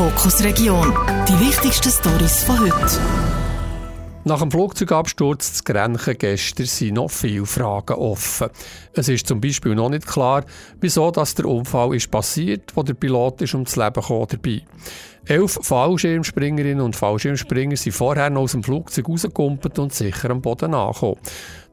Fokus Region. Die wichtigsten Stories von heute. Nach dem Flugzeugabsturz zu Grenchen gestern sind noch viele Fragen offen. Es ist zum Beispiel noch nicht klar, wieso dass der Unfall ist passiert, wo der Pilot ist ums Leben gekommen dabei. Elf Fallschirmspringerinnen und Fallschirmspringer sind vorher noch aus dem Flugzeug rausgekumpelt und sicher am Boden angekommen.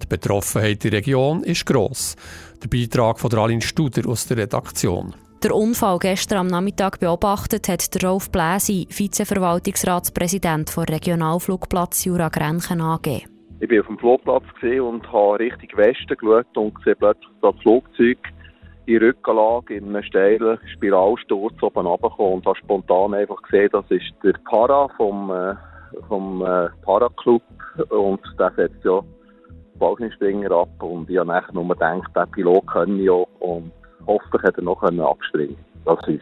Die Betroffenheit in der Region ist gross. Der Beitrag von Aline Studer aus der Redaktion. Der Unfall gestern am Nachmittag beobachtet hat Rolf Bläsi, Vizeverwaltungsratspräsident der Regionalflugplatz Jura Grenchen AG. Ich war auf dem Flugplatz und habe Richtung Westen geschaut und sehe plötzlich das Flugzeug in Rückenlage in einem steilen Spiralsturz oben runterkommen und habe spontan einfach gesehen, das ist der Para vom, äh, vom äh, Paraclub und der setzt ja Fallschirmspringer ab und ich habe nur gedacht, der Pilot können ja und hoffentlich hat er noch abspringen Das war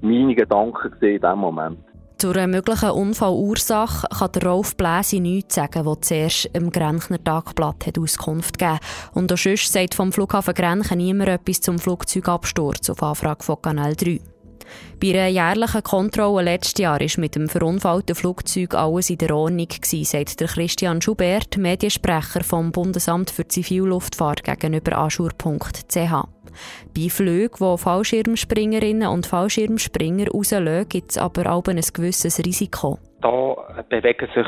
meine Gedanken in diesem Moment. Zur möglichen Unfallursache kann der Rolf Bläsi nichts sagen, der zuerst im Grenchner Tagblatt hat Auskunft gegeben Und auch sonst sagt vom Flughafen Grenchen niemand etwas zum Flugzeugabsturz auf Anfrage von Kanal 3. Bei einer jährlichen Kontrolle letztes Jahr war mit dem verunfallten Flugzeug alles in der Ordnung, sagt der Christian Schubert, Mediensprecher vom Bundesamt für Zivilluftfahrt gegenüber aschur.ch. Bei Flügen, wo Fallschirmspringerinnen und Fallschirmspringer rauslösen, gibt es aber auch ein gewisses Risiko. Da bewegen sich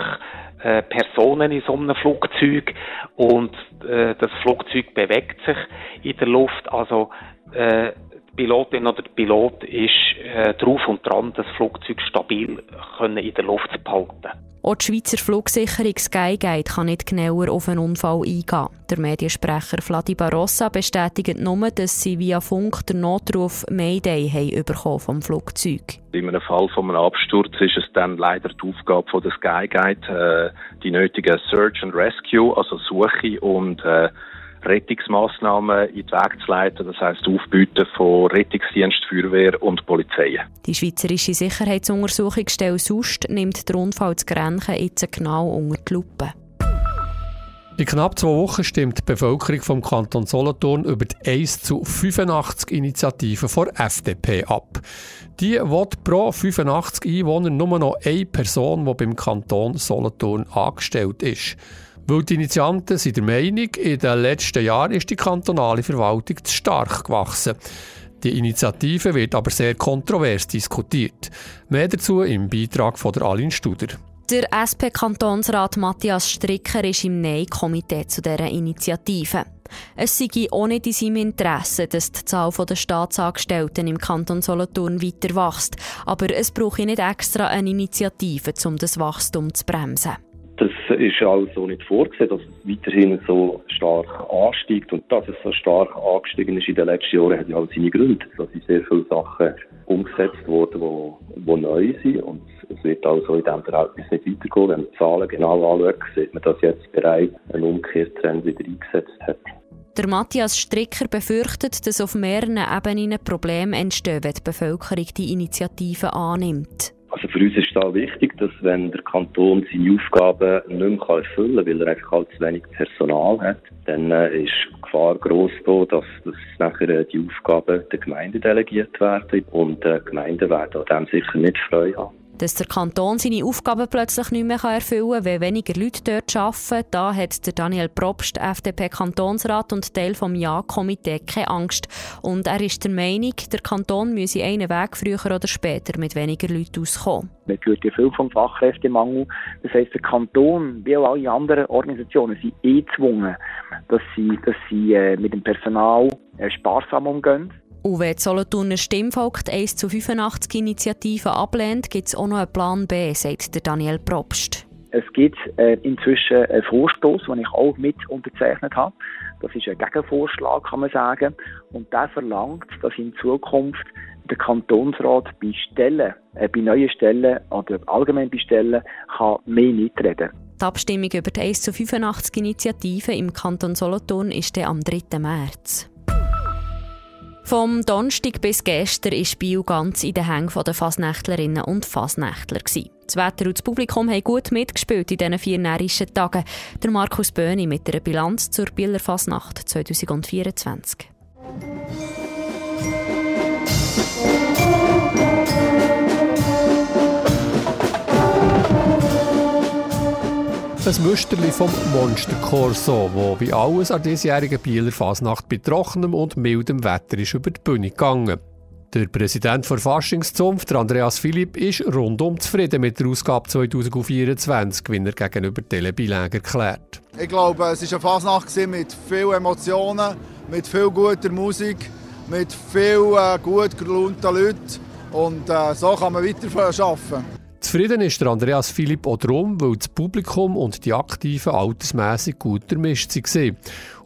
äh, Personen in so einem Flugzeug und äh, das Flugzeug bewegt sich in der Luft. Also äh, Pilotin oder der Pilot ist äh, drauf und dran, das Flugzeug stabil können in der Luft zu behalten. Auch die Schweizer Flugsicherung Skyguide kann nicht genauer auf einen Unfall eingehen. Der Mediensprecher Vladi Barossa bestätigt nur, dass sie via Funk den Notruf Mayday haben bekommen vom Flugzeug. In einem Fall von einem Absturz ist es dann leider die Aufgabe von der Skyguide, äh, die nötige Search and Rescue, also Suche und äh, Rettungsmaßnahmen in den Weg zu leiten, das heisst Aufbieten von Rettungsdienst, Feuerwehr und Polizei. Die Schweizerische Sicherheitsuntersuchungsstelle SUST nimmt den Unfall zu Grenchen jetzt genau unter die Lupe. In knapp zwei Wochen stimmt die Bevölkerung vom Kanton Solothurn über die 1 zu 85 Initiativen der FDP ab. Die will pro 85 Einwohner nur noch eine Person, die beim Kanton Solothurn angestellt ist. Weil die Initianten sind der Meinung, in den letzten Jahren ist die kantonale Verwaltung zu stark gewachsen. Die Initiative wird aber sehr kontrovers diskutiert. Mehr dazu im Beitrag von der Aline Studer. Der SP-Kantonsrat Matthias Stricker ist im Nein-Komitee zu dieser Initiative. Es sei nicht in seinem Interesse, dass die Zahl der Staatsangestellten im Kanton Solothurn weiter wächst, aber es brauche nicht extra eine Initiative, um das Wachstum zu bremsen. Ist also nicht vorgesehen, dass es weiterhin so stark ansteigt. Und dass es so stark angestiegen ist in den letzten Jahren, hat ja auch seine Gründe. Da sind sehr viele Sachen umgesetzt worden, die, die neu sind. Und es wird also in diesem Verhältnis nicht weitergehen. Wenn man die Zahlen genau anschaut, sieht man, dass jetzt bereits ein Umkehrtrend wieder eingesetzt hat. Der Matthias Stricker befürchtet, dass auf mehreren Ebenen Probleme entstehen, wenn die Bevölkerung die Initiative annimmt. Also für uns ist da wichtig, dass wenn der Kanton seine Aufgaben nicht mehr erfüllen kann, weil er einfach halt zu wenig Personal hat, dann äh, ist die Gefahr gross da, dass, dass nachher äh, die Aufgaben der Gemeinde delegiert werden und äh, Gemeinden werden an dem sicher nicht Freude haben. Dass der Kanton seine Aufgaben plötzlich nicht mehr erfüllen kann, weil weniger Leute dort arbeiten, da hat der Daniel Probst, FDP-Kantonsrat und Teil vom Ja-Komitee, keine Angst. Und er ist der Meinung, der Kanton müsse einen Weg früher oder später mit weniger Leuten auskommen. Man hört ja viel vom Fachkräftemangel. Das heisst, der Kanton, wie auch alle anderen Organisationen, sind eh gezwungen, dass sie, dass sie äh, mit dem Personal äh, sparsam umgehen und wenn die Solothurner Stimmvolk die 1 zu 85 Initiative ablehnt, gibt es auch noch einen Plan B, sagt Daniel Probst. Es gibt äh, inzwischen einen Vorstoß, den ich auch mit unterzeichnet habe. Das ist ein Gegenvorschlag, kann man sagen. Und der verlangt, dass in Zukunft der Kantonsrat bei Stellen, äh, bei neuen Stellen oder allgemein bei Stellen kann mehr mitreden. Die Abstimmung über die 1 zu 85 Initiative im Kanton Solothurn ist am 3. März. Vom Donnerstag bis gestern war Bio ganz in den Hängen der Fasnächtlerinnen und Fasnächtler. Das Wetter und das Publikum haben gut mitgespielt in diesen vier närrischen Tagen. Der Markus Böhni mit einer Bilanz zur Bieler Fasnacht 2024. Ein Musterli vom Monster Corso, wo wie alles an diesjährigen Bieler Fasnacht bei trockenem und mildem Wetter ist über die Bühne gegangen. Der Präsident der Faschingszunft, Andreas Philipp, ist rundum zufrieden mit der Ausgabe 2024, wie er gegenüber Telebilang erklärt. Ich glaube, es war eine Fasnacht mit vielen Emotionen, mit viel guter Musik, mit vielen äh, gut gelaunten Leuten. Und äh, so kann man weiter arbeiten. Zufrieden ist der Andreas Philipp auch darum, weil das Publikum und die Aktiven altersmässig gut durchmischt waren.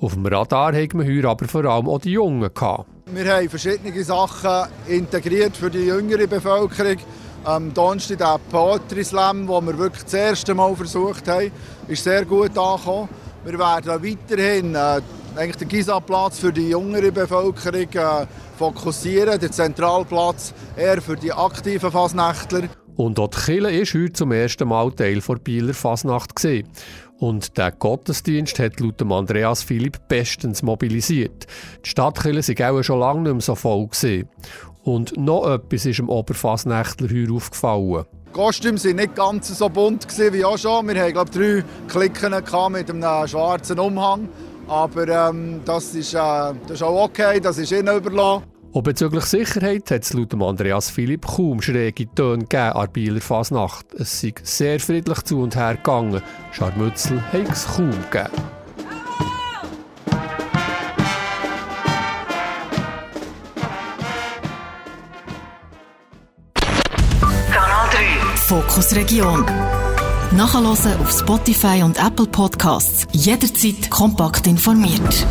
Auf dem Radar hatten wir heute aber vor allem auch die Jungen. Gehabt. Wir haben verschiedene Sachen integriert für die jüngere Bevölkerung. Am Donnerstag der Poetry Slam, den wir wirklich das erste Mal versucht haben, ist sehr gut angekommen. Wir werden weiterhin äh, eigentlich den Gisaplatz für die jüngere Bevölkerung äh, fokussieren, den Zentralplatz eher für die aktiven Fasnächtler. Und auch die Kille ist heute zum ersten Mal Teil der Bieler Fasnacht. Und der Gottesdienst hat laut Andreas Philipp bestens mobilisiert. Die Stadtkirche sind auch schon lange nicht mehr so voll gesehen. Und noch etwas ist dem Oberfasnächtler heute aufgefallen. Die Kostüme waren nicht ganz so bunt wie auch schon. Wir hatten, glaube drei Klicken mit einem schwarzen Umhang. Aber ähm, das, ist, äh, das ist auch okay, das ist ihnen überlassen. Und bezüglich Sicherheit hat es laut Andreas Philipp kaum schräge Töne gegeben an Bieler Fasnacht. Es sei sehr friedlich zu und her gegangen. Scharmützel hat es kaum gegeben. Kanal 3 Fokus Region. Nachhören auf Spotify und Apple Podcasts. Jederzeit kompakt informiert.